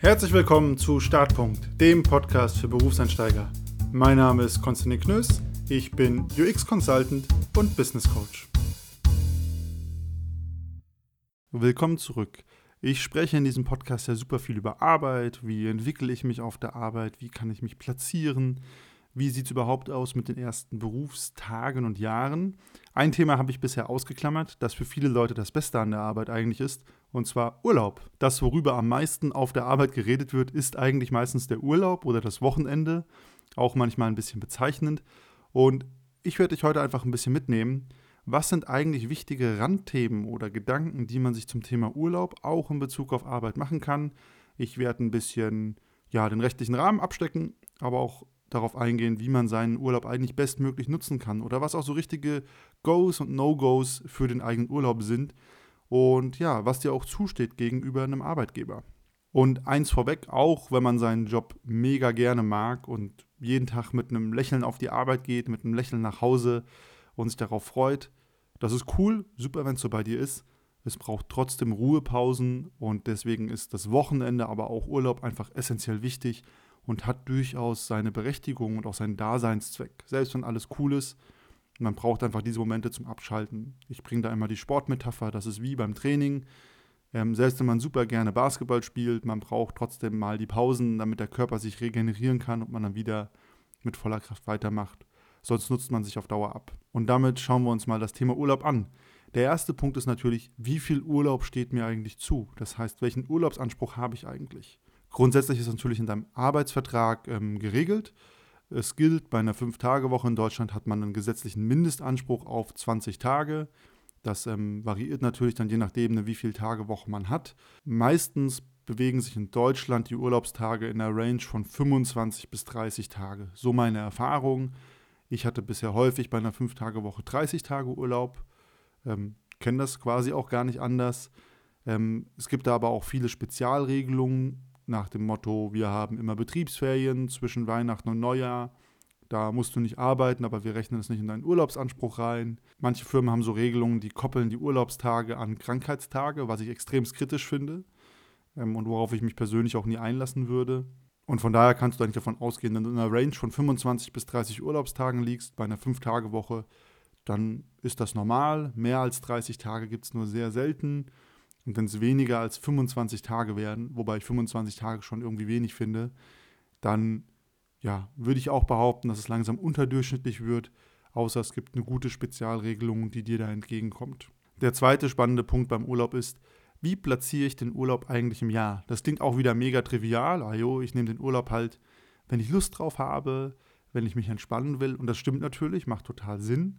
Herzlich willkommen zu Startpunkt, dem Podcast für Berufseinsteiger. Mein Name ist Konstantin Knöss, ich bin UX-Consultant und Business Coach. Willkommen zurück. Ich spreche in diesem Podcast ja super viel über Arbeit, wie entwickle ich mich auf der Arbeit, wie kann ich mich platzieren, wie sieht es überhaupt aus mit den ersten Berufstagen und Jahren. Ein Thema habe ich bisher ausgeklammert, das für viele Leute das Beste an der Arbeit eigentlich ist, und zwar Urlaub. Das, worüber am meisten auf der Arbeit geredet wird, ist eigentlich meistens der Urlaub oder das Wochenende, auch manchmal ein bisschen bezeichnend. Und ich werde dich heute einfach ein bisschen mitnehmen, was sind eigentlich wichtige Randthemen oder Gedanken, die man sich zum Thema Urlaub auch in Bezug auf Arbeit machen kann. Ich werde ein bisschen ja, den rechtlichen Rahmen abstecken, aber auch darauf eingehen, wie man seinen Urlaub eigentlich bestmöglich nutzen kann oder was auch so richtige Goes und No-Gos für den eigenen Urlaub sind und ja, was dir auch zusteht gegenüber einem Arbeitgeber. Und eins vorweg, auch wenn man seinen Job mega gerne mag und jeden Tag mit einem Lächeln auf die Arbeit geht, mit einem Lächeln nach Hause und sich darauf freut, das ist cool, super, wenn es so bei dir ist. Es braucht trotzdem Ruhepausen und deswegen ist das Wochenende, aber auch Urlaub einfach essentiell wichtig und hat durchaus seine Berechtigung und auch seinen Daseinszweck. Selbst wenn alles cool ist, man braucht einfach diese Momente zum Abschalten. Ich bringe da immer die Sportmetapher, das ist wie beim Training. Ähm, selbst wenn man super gerne Basketball spielt, man braucht trotzdem mal die Pausen, damit der Körper sich regenerieren kann und man dann wieder mit voller Kraft weitermacht. Sonst nutzt man sich auf Dauer ab. Und damit schauen wir uns mal das Thema Urlaub an. Der erste Punkt ist natürlich, wie viel Urlaub steht mir eigentlich zu? Das heißt, welchen Urlaubsanspruch habe ich eigentlich? Grundsätzlich ist natürlich in deinem Arbeitsvertrag ähm, geregelt. Es gilt, bei einer 5-Tage-Woche in Deutschland hat man einen gesetzlichen Mindestanspruch auf 20 Tage. Das ähm, variiert natürlich dann je nachdem, ne, wie viele Tage Woche man hat. Meistens bewegen sich in Deutschland die Urlaubstage in der Range von 25 bis 30 Tage. So meine Erfahrung. Ich hatte bisher häufig bei einer 5-Tage-Woche 30 Tage Urlaub. Ähm, Kenne das quasi auch gar nicht anders. Ähm, es gibt da aber auch viele Spezialregelungen, nach dem Motto, wir haben immer Betriebsferien zwischen Weihnachten und Neujahr. Da musst du nicht arbeiten, aber wir rechnen es nicht in deinen Urlaubsanspruch rein. Manche Firmen haben so Regelungen, die koppeln die Urlaubstage an Krankheitstage, was ich extrem kritisch finde ähm, und worauf ich mich persönlich auch nie einlassen würde. Und von daher kannst du eigentlich davon ausgehen, wenn du in einer Range von 25 bis 30 Urlaubstagen liegst, bei einer 5-Tage-Woche, dann ist das normal. Mehr als 30 Tage gibt es nur sehr selten. Und wenn es weniger als 25 Tage werden, wobei ich 25 Tage schon irgendwie wenig finde, dann ja, würde ich auch behaupten, dass es langsam unterdurchschnittlich wird, außer es gibt eine gute Spezialregelung, die dir da entgegenkommt. Der zweite spannende Punkt beim Urlaub ist, wie platziere ich den Urlaub eigentlich im Jahr? Das klingt auch wieder mega trivial. Ah jo, ich nehme den Urlaub halt, wenn ich Lust drauf habe, wenn ich mich entspannen will. Und das stimmt natürlich, macht total Sinn.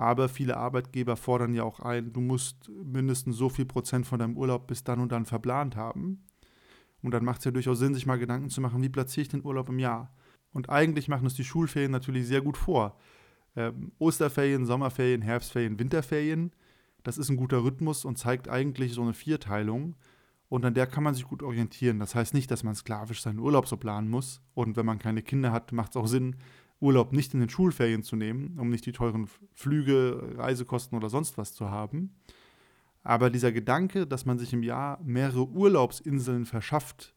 Aber viele Arbeitgeber fordern ja auch ein, du musst mindestens so viel Prozent von deinem Urlaub bis dann und dann verplant haben. Und dann macht es ja durchaus Sinn, sich mal Gedanken zu machen, wie platziere ich den Urlaub im Jahr. Und eigentlich machen es die Schulferien natürlich sehr gut vor. Ähm, Osterferien, Sommerferien, Herbstferien, Winterferien. Das ist ein guter Rhythmus und zeigt eigentlich so eine Vierteilung. Und an der kann man sich gut orientieren. Das heißt nicht, dass man sklavisch seinen Urlaub so planen muss. Und wenn man keine Kinder hat, macht es auch Sinn, Urlaub nicht in den Schulferien zu nehmen, um nicht die teuren Flüge, Reisekosten oder sonst was zu haben. Aber dieser Gedanke, dass man sich im Jahr mehrere Urlaubsinseln verschafft,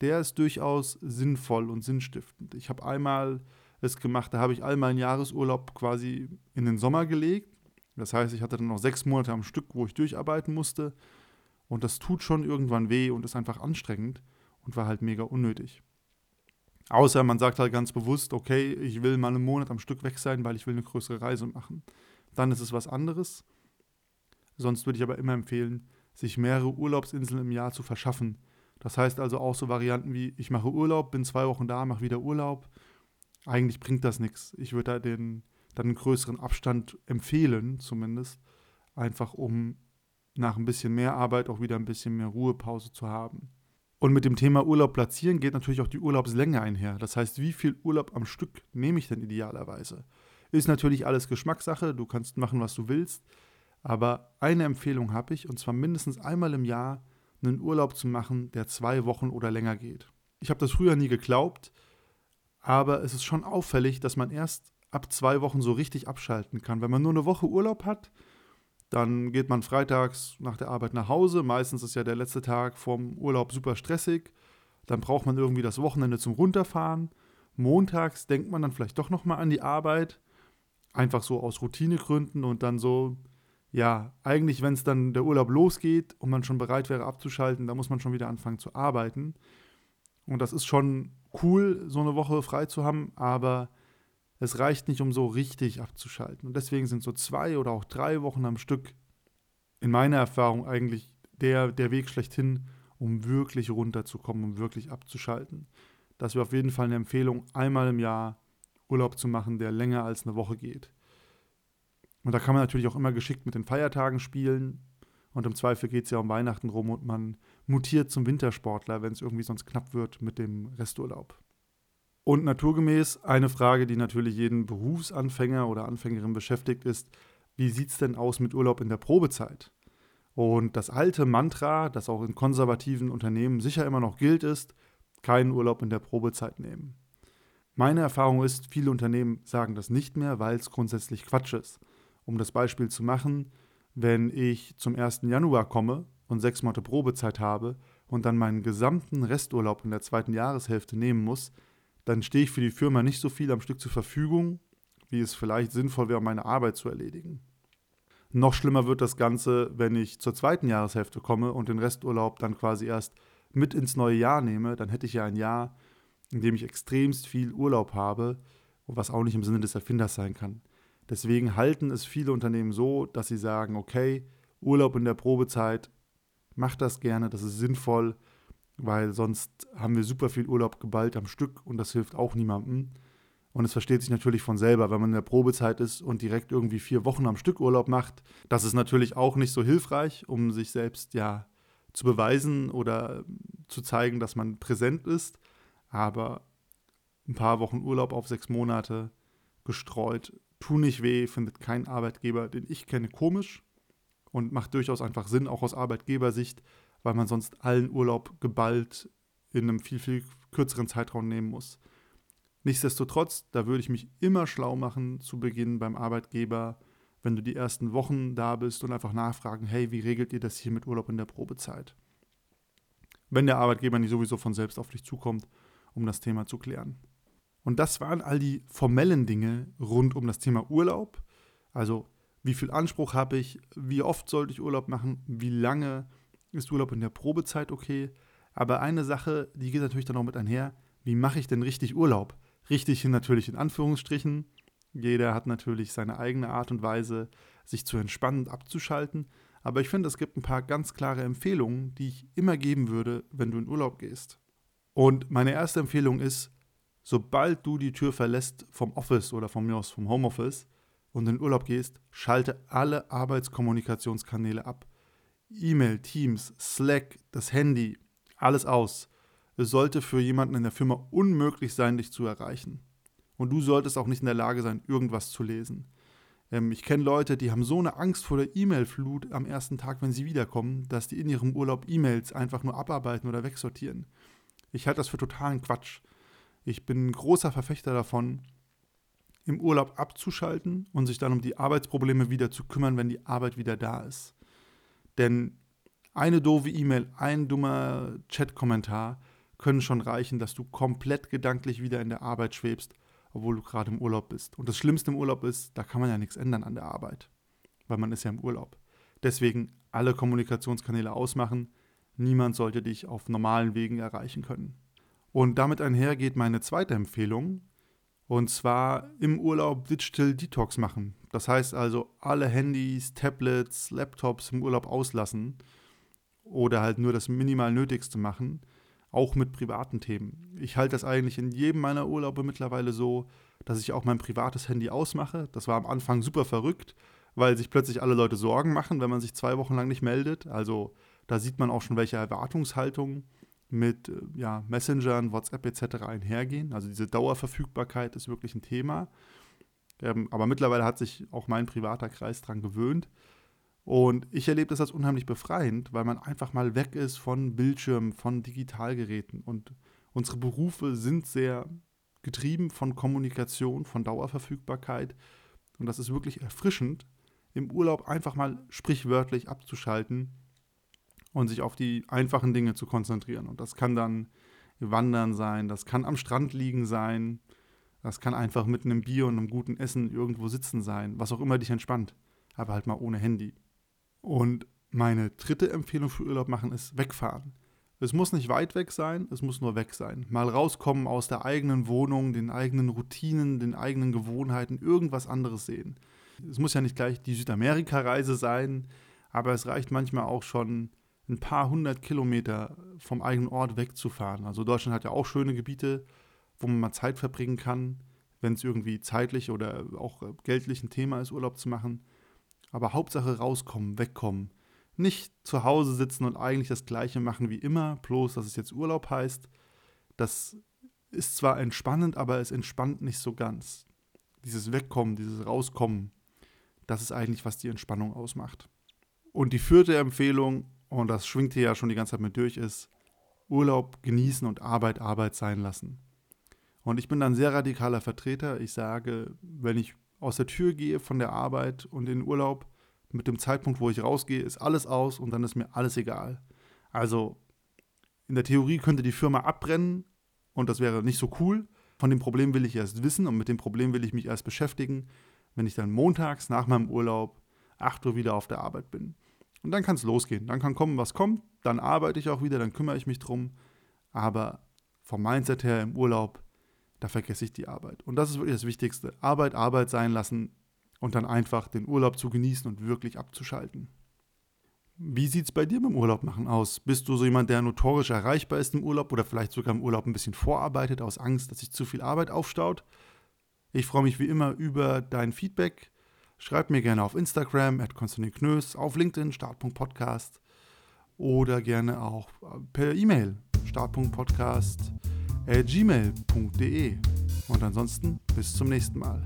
der ist durchaus sinnvoll und sinnstiftend. Ich habe einmal es gemacht, da habe ich all meinen Jahresurlaub quasi in den Sommer gelegt. Das heißt, ich hatte dann noch sechs Monate am Stück, wo ich durcharbeiten musste. Und das tut schon irgendwann weh und ist einfach anstrengend und war halt mega unnötig. Außer man sagt halt ganz bewusst, okay, ich will mal einen Monat am Stück weg sein, weil ich will eine größere Reise machen. Dann ist es was anderes. Sonst würde ich aber immer empfehlen, sich mehrere Urlaubsinseln im Jahr zu verschaffen. Das heißt also auch so Varianten wie, ich mache Urlaub, bin zwei Wochen da, mache wieder Urlaub. Eigentlich bringt das nichts. Ich würde da den, dann einen größeren Abstand empfehlen, zumindest, einfach um nach ein bisschen mehr Arbeit auch wieder ein bisschen mehr Ruhepause zu haben. Und mit dem Thema Urlaub platzieren geht natürlich auch die Urlaubslänge einher. Das heißt, wie viel Urlaub am Stück nehme ich denn idealerweise? Ist natürlich alles Geschmackssache, du kannst machen, was du willst. Aber eine Empfehlung habe ich, und zwar mindestens einmal im Jahr einen Urlaub zu machen, der zwei Wochen oder länger geht. Ich habe das früher nie geglaubt, aber es ist schon auffällig, dass man erst ab zwei Wochen so richtig abschalten kann. Wenn man nur eine Woche Urlaub hat, dann geht man freitags nach der Arbeit nach Hause. Meistens ist ja der letzte Tag vom Urlaub super stressig. Dann braucht man irgendwie das Wochenende zum Runterfahren. Montags denkt man dann vielleicht doch nochmal an die Arbeit. Einfach so aus Routinegründen und dann so, ja, eigentlich, wenn es dann der Urlaub losgeht und man schon bereit wäre abzuschalten, da muss man schon wieder anfangen zu arbeiten. Und das ist schon cool, so eine Woche frei zu haben, aber es reicht nicht, um so richtig abzuschalten. Und deswegen sind so zwei oder auch drei Wochen am Stück in meiner Erfahrung eigentlich der, der Weg schlechthin, um wirklich runterzukommen, um wirklich abzuschalten. Das wäre auf jeden Fall eine Empfehlung, einmal im Jahr Urlaub zu machen, der länger als eine Woche geht. Und da kann man natürlich auch immer geschickt mit den Feiertagen spielen. Und im Zweifel geht es ja um Weihnachten rum und man mutiert zum Wintersportler, wenn es irgendwie sonst knapp wird mit dem Resturlaub. Und naturgemäß eine Frage, die natürlich jeden Berufsanfänger oder Anfängerin beschäftigt, ist, wie sieht es denn aus mit Urlaub in der Probezeit? Und das alte Mantra, das auch in konservativen Unternehmen sicher immer noch gilt, ist, keinen Urlaub in der Probezeit nehmen. Meine Erfahrung ist, viele Unternehmen sagen das nicht mehr, weil es grundsätzlich Quatsch ist. Um das Beispiel zu machen, wenn ich zum 1. Januar komme und sechs Monate Probezeit habe und dann meinen gesamten Resturlaub in der zweiten Jahreshälfte nehmen muss, dann stehe ich für die Firma nicht so viel am Stück zur Verfügung, wie es vielleicht sinnvoll wäre, meine Arbeit zu erledigen. Noch schlimmer wird das Ganze, wenn ich zur zweiten Jahreshälfte komme und den Resturlaub dann quasi erst mit ins neue Jahr nehme. Dann hätte ich ja ein Jahr, in dem ich extremst viel Urlaub habe, was auch nicht im Sinne des Erfinders sein kann. Deswegen halten es viele Unternehmen so, dass sie sagen, okay, Urlaub in der Probezeit, macht das gerne, das ist sinnvoll, weil sonst haben wir super viel Urlaub geballt am Stück und das hilft auch niemandem. Und es versteht sich natürlich von selber, wenn man in der Probezeit ist und direkt irgendwie vier Wochen am Stück Urlaub macht. Das ist natürlich auch nicht so hilfreich, um sich selbst ja zu beweisen oder zu zeigen, dass man präsent ist. Aber ein paar Wochen Urlaub auf sechs Monate gestreut tun nicht weh, findet kein Arbeitgeber, den ich kenne, komisch und macht durchaus einfach Sinn, auch aus Arbeitgebersicht, weil man sonst allen Urlaub geballt in einem viel, viel kürzeren Zeitraum nehmen muss. Nichtsdestotrotz, da würde ich mich immer schlau machen zu Beginn beim Arbeitgeber, wenn du die ersten Wochen da bist und einfach nachfragen, hey, wie regelt ihr das hier mit Urlaub in der Probezeit? Wenn der Arbeitgeber nicht sowieso von selbst auf dich zukommt, um das Thema zu klären. Und das waren all die formellen Dinge rund um das Thema Urlaub. Also wie viel Anspruch habe ich, wie oft sollte ich Urlaub machen, wie lange ist Urlaub in der Probezeit okay. Aber eine Sache, die geht natürlich dann auch mit einher, wie mache ich denn richtig Urlaub? Richtig natürlich in Anführungsstrichen. Jeder hat natürlich seine eigene Art und Weise, sich zu entspannen und abzuschalten. Aber ich finde, es gibt ein paar ganz klare Empfehlungen, die ich immer geben würde, wenn du in Urlaub gehst. Und meine erste Empfehlung ist, sobald du die Tür verlässt vom Office oder von mir aus vom Homeoffice und in Urlaub gehst, schalte alle Arbeitskommunikationskanäle ab. E-Mail, Teams, Slack, das Handy, alles aus. Es sollte für jemanden in der Firma unmöglich sein, dich zu erreichen. Und du solltest auch nicht in der Lage sein, irgendwas zu lesen. Ähm, ich kenne Leute, die haben so eine Angst vor der E-Mail-Flut am ersten Tag, wenn sie wiederkommen, dass die in ihrem Urlaub E-Mails einfach nur abarbeiten oder wegsortieren. Ich halte das für totalen Quatsch. Ich bin ein großer Verfechter davon, im Urlaub abzuschalten und sich dann um die Arbeitsprobleme wieder zu kümmern, wenn die Arbeit wieder da ist. Denn eine doofe E-Mail, ein dummer Chat-Kommentar können schon reichen, dass du komplett gedanklich wieder in der Arbeit schwebst, obwohl du gerade im Urlaub bist. Und das Schlimmste im Urlaub ist, da kann man ja nichts ändern an der Arbeit, weil man ist ja im Urlaub. Deswegen alle Kommunikationskanäle ausmachen. Niemand sollte dich auf normalen Wegen erreichen können. Und damit einhergeht meine zweite Empfehlung, und zwar im Urlaub Digital Detox machen. Das heißt also alle Handys, Tablets, Laptops im Urlaub auslassen oder halt nur das minimal Nötigste machen, auch mit privaten Themen. Ich halte das eigentlich in jedem meiner Urlaube mittlerweile so, dass ich auch mein privates Handy ausmache. Das war am Anfang super verrückt, weil sich plötzlich alle Leute Sorgen machen, wenn man sich zwei Wochen lang nicht meldet. Also da sieht man auch schon, welche Erwartungshaltung mit äh, ja, Messengern, WhatsApp etc. einhergehen. Also diese Dauerverfügbarkeit ist wirklich ein Thema. Ähm, aber mittlerweile hat sich auch mein privater Kreis daran gewöhnt. Und ich erlebe das als unheimlich befreiend, weil man einfach mal weg ist von Bildschirmen, von Digitalgeräten. Und unsere Berufe sind sehr getrieben von Kommunikation, von Dauerverfügbarkeit. Und das ist wirklich erfrischend, im Urlaub einfach mal sprichwörtlich abzuschalten und sich auf die einfachen Dinge zu konzentrieren. Und das kann dann wandern sein, das kann am Strand liegen sein, das kann einfach mit einem Bier und einem guten Essen irgendwo sitzen sein, was auch immer dich entspannt, aber halt mal ohne Handy. Und meine dritte Empfehlung für Urlaub machen ist wegfahren. Es muss nicht weit weg sein, es muss nur weg sein. Mal rauskommen aus der eigenen Wohnung, den eigenen Routinen, den eigenen Gewohnheiten, irgendwas anderes sehen. Es muss ja nicht gleich die Südamerika-Reise sein, aber es reicht manchmal auch schon ein paar hundert Kilometer vom eigenen Ort wegzufahren. Also Deutschland hat ja auch schöne Gebiete, wo man mal Zeit verbringen kann, wenn es irgendwie zeitlich oder auch geldlich ein Thema ist, Urlaub zu machen. Aber Hauptsache rauskommen, wegkommen. Nicht zu Hause sitzen und eigentlich das gleiche machen wie immer, bloß dass es jetzt Urlaub heißt. Das ist zwar entspannend, aber es entspannt nicht so ganz. Dieses Wegkommen, dieses Rauskommen, das ist eigentlich, was die Entspannung ausmacht. Und die vierte Empfehlung, und das schwingt hier ja schon die ganze Zeit mit durch, ist Urlaub genießen und Arbeit Arbeit sein lassen. Und ich bin dann sehr radikaler Vertreter. Ich sage, wenn ich aus der Tür gehe von der Arbeit und in den Urlaub, mit dem Zeitpunkt, wo ich rausgehe, ist alles aus und dann ist mir alles egal. Also in der Theorie könnte die Firma abbrennen und das wäre nicht so cool. Von dem Problem will ich erst wissen und mit dem Problem will ich mich erst beschäftigen, wenn ich dann montags nach meinem Urlaub 8 Uhr wieder auf der Arbeit bin. Und dann kann es losgehen. Dann kann kommen, was kommt. Dann arbeite ich auch wieder, dann kümmere ich mich drum. Aber vom Mindset her im Urlaub, da vergesse ich die Arbeit. Und das ist wirklich das Wichtigste. Arbeit, Arbeit sein lassen und dann einfach den Urlaub zu genießen und wirklich abzuschalten. Wie sieht es bei dir beim Urlaub machen aus? Bist du so jemand, der notorisch erreichbar ist im Urlaub oder vielleicht sogar im Urlaub ein bisschen vorarbeitet aus Angst, dass sich zu viel Arbeit aufstaut? Ich freue mich wie immer über dein Feedback. Schreib mir gerne auf Instagram, at Konstantin Knös, auf LinkedIn, Start.podcast oder gerne auch per E-Mail, start.podcast.gmail.de. Und ansonsten bis zum nächsten Mal.